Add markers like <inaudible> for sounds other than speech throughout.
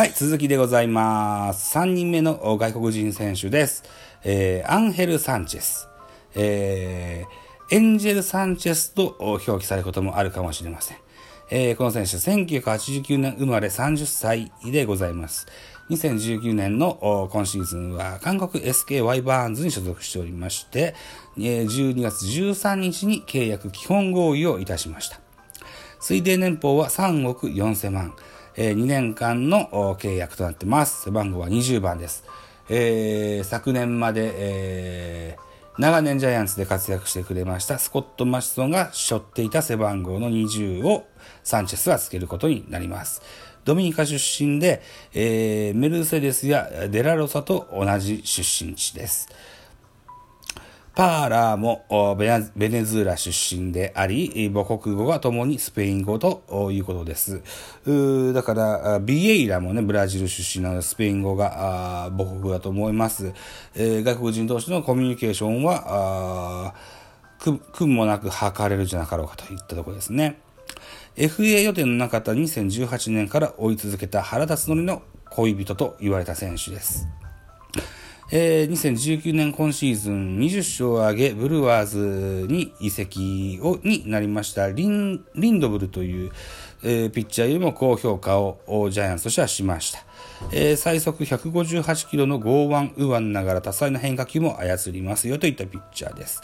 はい、続きでございます。3人目の外国人選手です。えーアンヘル・サンチェス。えーエンジェル・サンチェスと表記されることもあるかもしれません。えーこの選手、1989年生まれ30歳でございます。2019年の今シーズンは韓国 SKY バーンズに所属しておりまして、12月13日に契約基本合意をいたしました。推定年俸は3億4000万。え2年間の契約となってます。背番号は20番です。えー昨年まで、えー長年ジャイアンツで活躍してくれましたスコット・マシソンが背負っていた背番号の20をサンチェスはつけることになります。ドミニカ出身で、えーメルセデスやデラロサと同じ出身地です。パーラーもベネズエラ出身であり、母国語が共にスペイン語ということです。だから、ビエイラもね、ブラジル出身なので、スペイン語が母国語だと思います。え外国人同士のコミュニケーションは、く苦もなく図れるじゃなかろうかといったところですね。FA 予定のなかった2018年から追い続けた原辰徳の恋人と言われた選手です。えー2019年今シーズン20勝を挙げ、ブルワーズに移籍をになりましたリンリンドブルという、えーピッチャーよりも高評価をジャイアンツとしてはしました。えー最速158キロの剛腕右腕ながら多彩な変化球も操りますよといったピッチャーです。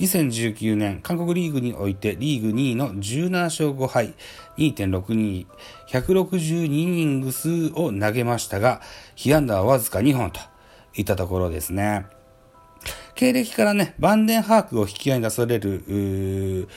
2019年、韓国リーグにおいてリーグ2位の17勝5敗、2.62、162イニング数を投げましたが、被安打はわずか2本といたところですね。経歴からね、バンデンハークを引き合いに出される、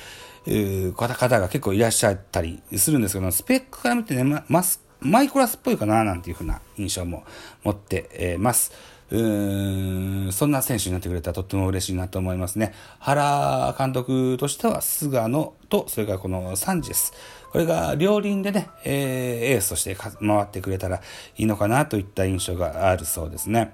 方方が結構いらっしゃったりするんですけど、スペックから見てね、ま、マスマイコラスっぽいかななんていうふうな印象も持って、えーます。うーんそんな選手になってくれたらとっても嬉しいなと思いますね。原監督としては菅野と、それからこのサンチェス。これが両輪でね、えーエースとして回ってくれたらいいのかなといった印象があるそうですね。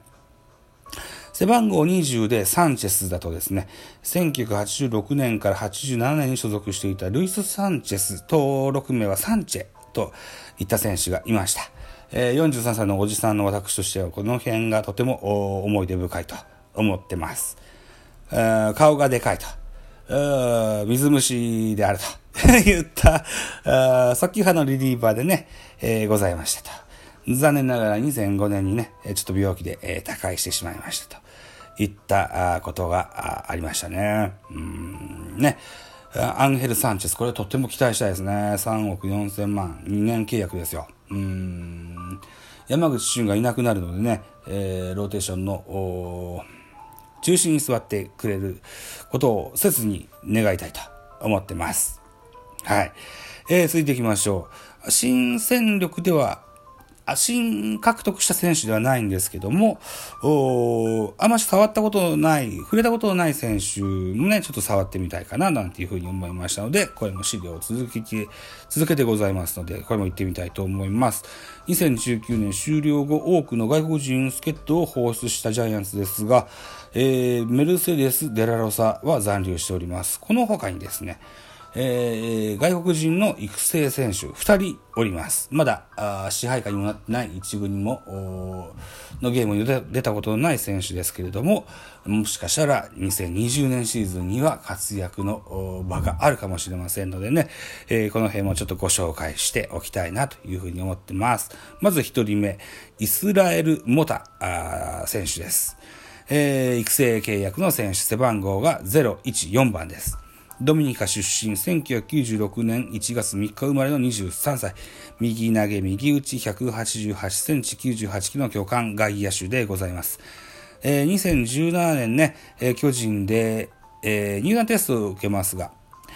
背番号20でサンチェスだとですね、1986年から87年に所属していたルイス・サンチェス、登録名はサンチェといった選手がいました。え43歳のおじさんの私としてはこの辺がとても思い出深いと思ってます。顔がでかいと。水虫であると <laughs> 言った、あー速球派のリリーバーでね、ございましたと。残念ながら2005年にね、ちょっと病気で、えー他界してしまいましたと。いったことがありましたね。うんね。アンヘル・サンチェス、これとっても期待したいですね。3億4千万、2年契約ですよ。うん。山口俊がいなくなるのでね、えーローテーションの中心に座ってくれることを切に願いたいと思ってます。はい。えー続いていきましょう。新戦力では、新獲得した選手ではないんですけども、あまし触ったことのない、触れたことのない選手もね、ちょっと触ってみたいかな、なんていうふうに思いましたので、これも資料を続けて、続けてございますので、これも行ってみたいと思います。2019年終了後、多くの外国人助っ人を放出したジャイアンツですが、えーメルセデス・デラロサは残留しております。この他にですね、えー外国人の育成選手2人おります。まだあ支配下にもなってない一軍にものゲームに出たことのない選手ですけれども、もしかしたら2020年シーズンには活躍の場があるかもしれませんのでね、えーこの辺もちょっとご紹介しておきたいなというふうに思ってます。まず1人目、イスラエル・モタ選手です。えー育成契約の選手、背番号が014番です。ドミニカ出身、1996年1月3日生まれの23歳。右投げ、右打ち、188センチ、98キロの巨漢外野手でございます。えー2017年ね、えー巨人で、えー入団テストを受けますが、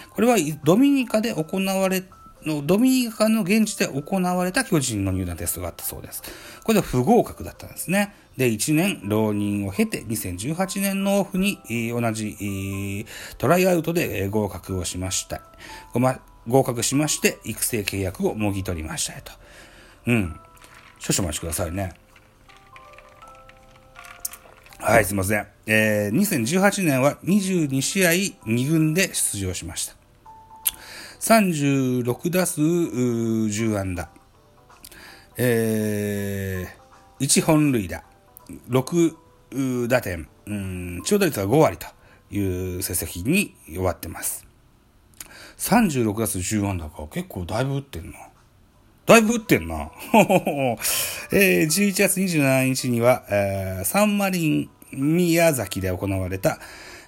これはドミニカで行われのドミニカの現地で行われた巨人の入団テストがあったそうです。これで不合格だったんですね。で、1年浪人を経て、2018年のオフに、同じ、トライアウトでえ合格をしました。ごま合格しまして、育成契約をもぎ取りましたよと。うん。少々お待ちくださいね。はい、すいません。えー2018年は22試合2軍で出場しました。36打数10安打。えー、1本塁打、6打点、うん、長打率は5割という成績に終わってます。36打数10安打か。結構だいぶ打ってんな。だいぶ打ってんな。<laughs> え、11月27日には、え、サンマリン宮崎で行われた、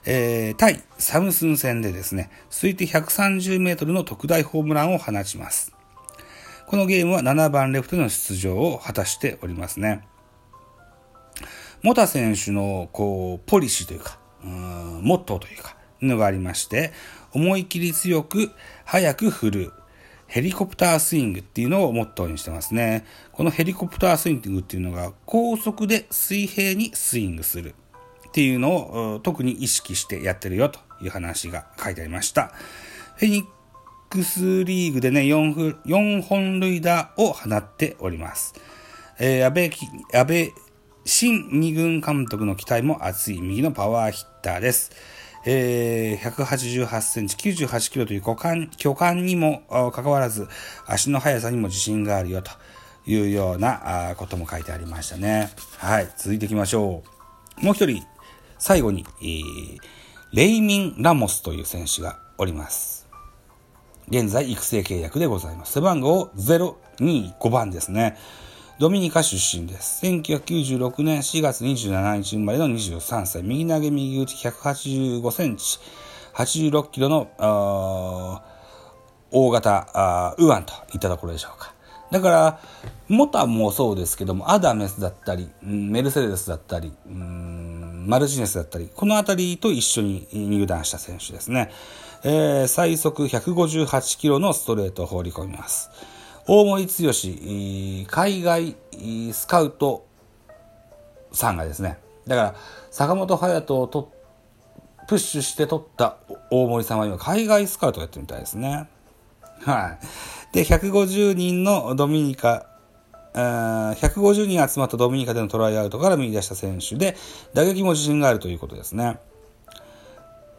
えー、対サムスン戦でですね、推定130メートルの特大ホームランを放ちます。このゲームは7番レフトの出場を果たしておりますね。モタ選手の、こう、ポリシーというか、うモットーというか、のがありまして、思い切り強く、早く振る、ヘリコプタースイングっていうのをモットーにしてますね。このヘリコプタースイングっていうのが高速で水平にスイングするっていうのを特に意識してやってるよという話が書いてありました。フェニックスリーグでね、4, 4本塁打を放っております。えー、安倍、安倍新二軍監督の期待も厚い右のパワーヒッターです。えー、188センチ、98キロという巨漢巨漢にもかかわらず、足の速さにも自信があるよというようなことも書いてありましたね。はい、続いていきましょう。もう一人、最後に、えー、レイミン・ラモスという選手がおります。現在育成契約でございます。背番号025番ですね。ドミニカ出身です。1996年4月27日生まれの23歳。右投げ右打ち185センチ。86キロの、大型ウアンといったところでしょうか。だから、モタもそうですけども、アダメスだったり、メルセデスだったり、マルチネスだったり、この辺りと一緒に入団した選手ですね。えー、最速158キロのストレートを放り込みます。大森剛、海外スカウトさんがですね、だから坂本勇人をとプッシュして取った大森さんは今海外スカウトやってるみたいですね。はい。で、150人のドミニカ、150人集まったドミニカでのトライアウトから見出した選手で、打撃も自信があるということですね。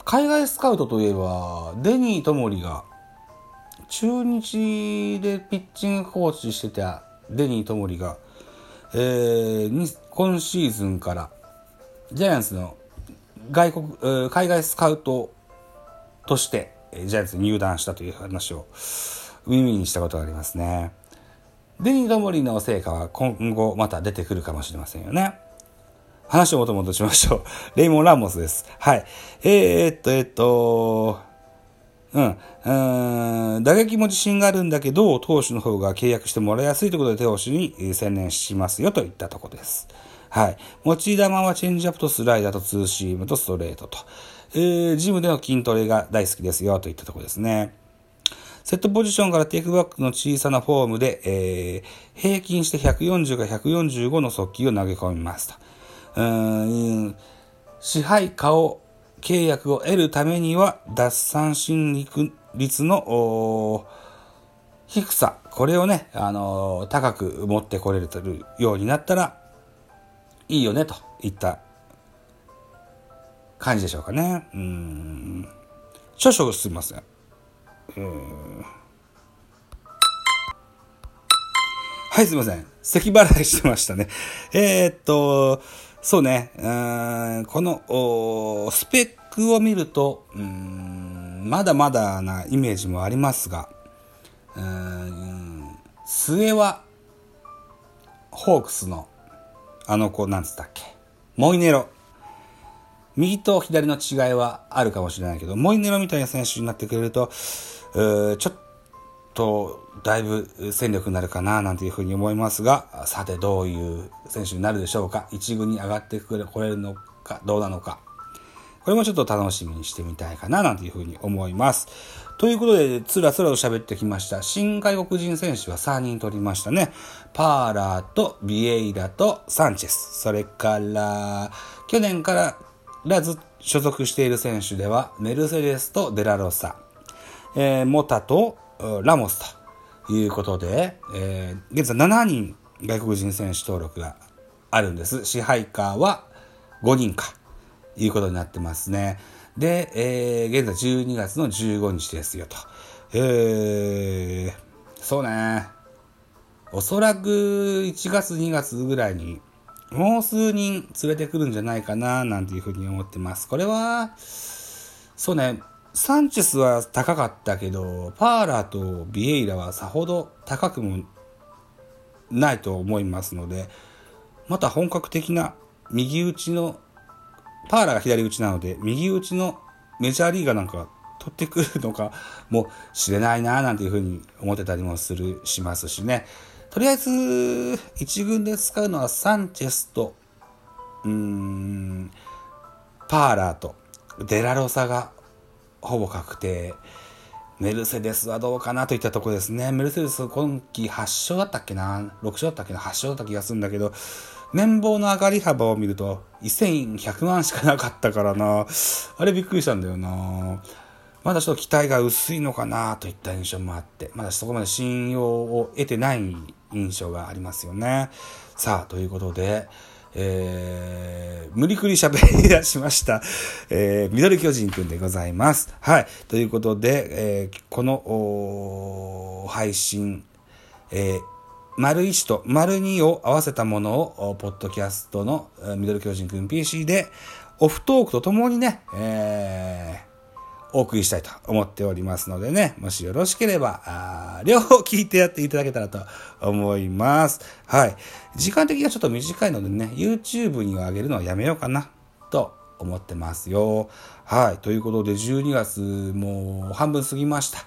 海外スカウトといえば、デニー・トモリが中日でピッチングコーチしてたデニー・トモリが、えー、今シーズンからジャイアンツの外国、海外スカウトとしてジャイアンツに入団したという話を耳にしたことがありますね。デニー・トモリの成果は今後また出てくるかもしれませんよね。話をもともとしましょう。レイモン・ラモスです。はい。えー、っと、えー、っと、うん。打撃も自信があるんだけど、投手の方が契約してもらいやすいということで、投手に専念しますよといったとこです。はい。持ち球はチェンジアップとスライダーとツーシームとストレートと。えー、ジムでの筋トレが大好きですよといったとこですね。セットポジションからテイクバックの小さなフォームで、えー、平均して140か145の速球を投げ込みますと。うん、支配下を契約を得るためには、脱三振率の低さ、これをね、あの高く持ってこれるようになったら、いいよね、といった感じでしょうかね。うん。少々すみません。うん。はい、すみません。咳払いしてましたね。えー、っと、そうね、うんこのスペックを見るとうんまだまだなイメージもありますがうん末はホークスのあの子なんつったっけ？モイネロ。右と左の違いはあるかもしれないけどモイネロみたいな選手になってくれるとちょっとだいぶ戦力になるかななんていうふうに思いますが、さてどういう選手になるでしょうか？一軍に上がってくれ、これるのか、どうなのか。これもちょっと楽しみにしてみたいかななんていうふうに思います。ということで、つらつらと喋ってきました。新外国人選手は3人取りましたね。パーラーとビエイラとサンチェス。それから、去年からず所属している選手では、メルセデスとデラロサ、えー、モタとラモスということで、えー、現在7人外国人選手登録があるんです。支配下は5人か、いうことになってますね。で、えー、現在12月の15日ですよと。えー、そうね。おそらく1月2月ぐらいにもう数人連れてくるんじゃないかななんていうふうに思ってます。これは、そうね、サンチェスは高かったけど、パーラーとビエイラはさほど高くもないと思いますので、また本格的な右打ちの、パーラーが左打ちなので、右打ちのメジャーリーガーなんか取ってくるのかもしれないななんていうふうに思ってたりもする、しますしね。とりあえず、一軍で使うのはサンチェスと、うーん、パーラーとデラロサがほぼ確定。メルセデスはどうかなといったとこですね。メルセデス今季8勝だったっけな ?6 勝だったっけな ?8 勝だった気がするんだけど、年俸の上がり幅を見ると1100万しかなかったからな。あれびっくりしたんだよな。まだちょっと期待が薄いのかなといった印象もあって、まだそこまで信用を得てない印象がありますよね。さあ、ということで、えー、無理くり喋り出しました。えー、ミドル巨人くんでございます。はい。ということで、えー、この、配信、えー、丸1と丸2を合わせたものを、ポッドキャストのミドル巨人くん PC で、オフトークとともにね、えー、お送りしたいと思っておりますのでね、もしよろしければ、あ両方聞いてやっていただけたらと思います。はい。時間的にはちょっと短いのでね、YouTube には上げるのはやめようかな、と思ってますよ。はい。ということで、12月もう半分過ぎました。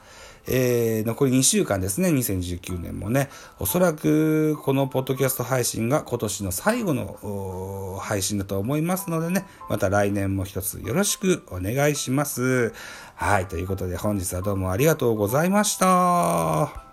えー、残り2週間ですね、2019年もね。おそらく、このポッドキャスト配信が今年の最後の配信だと思いますのでね、また来年も一つよろしくお願いします。はい、ということで本日はどうもありがとうございました。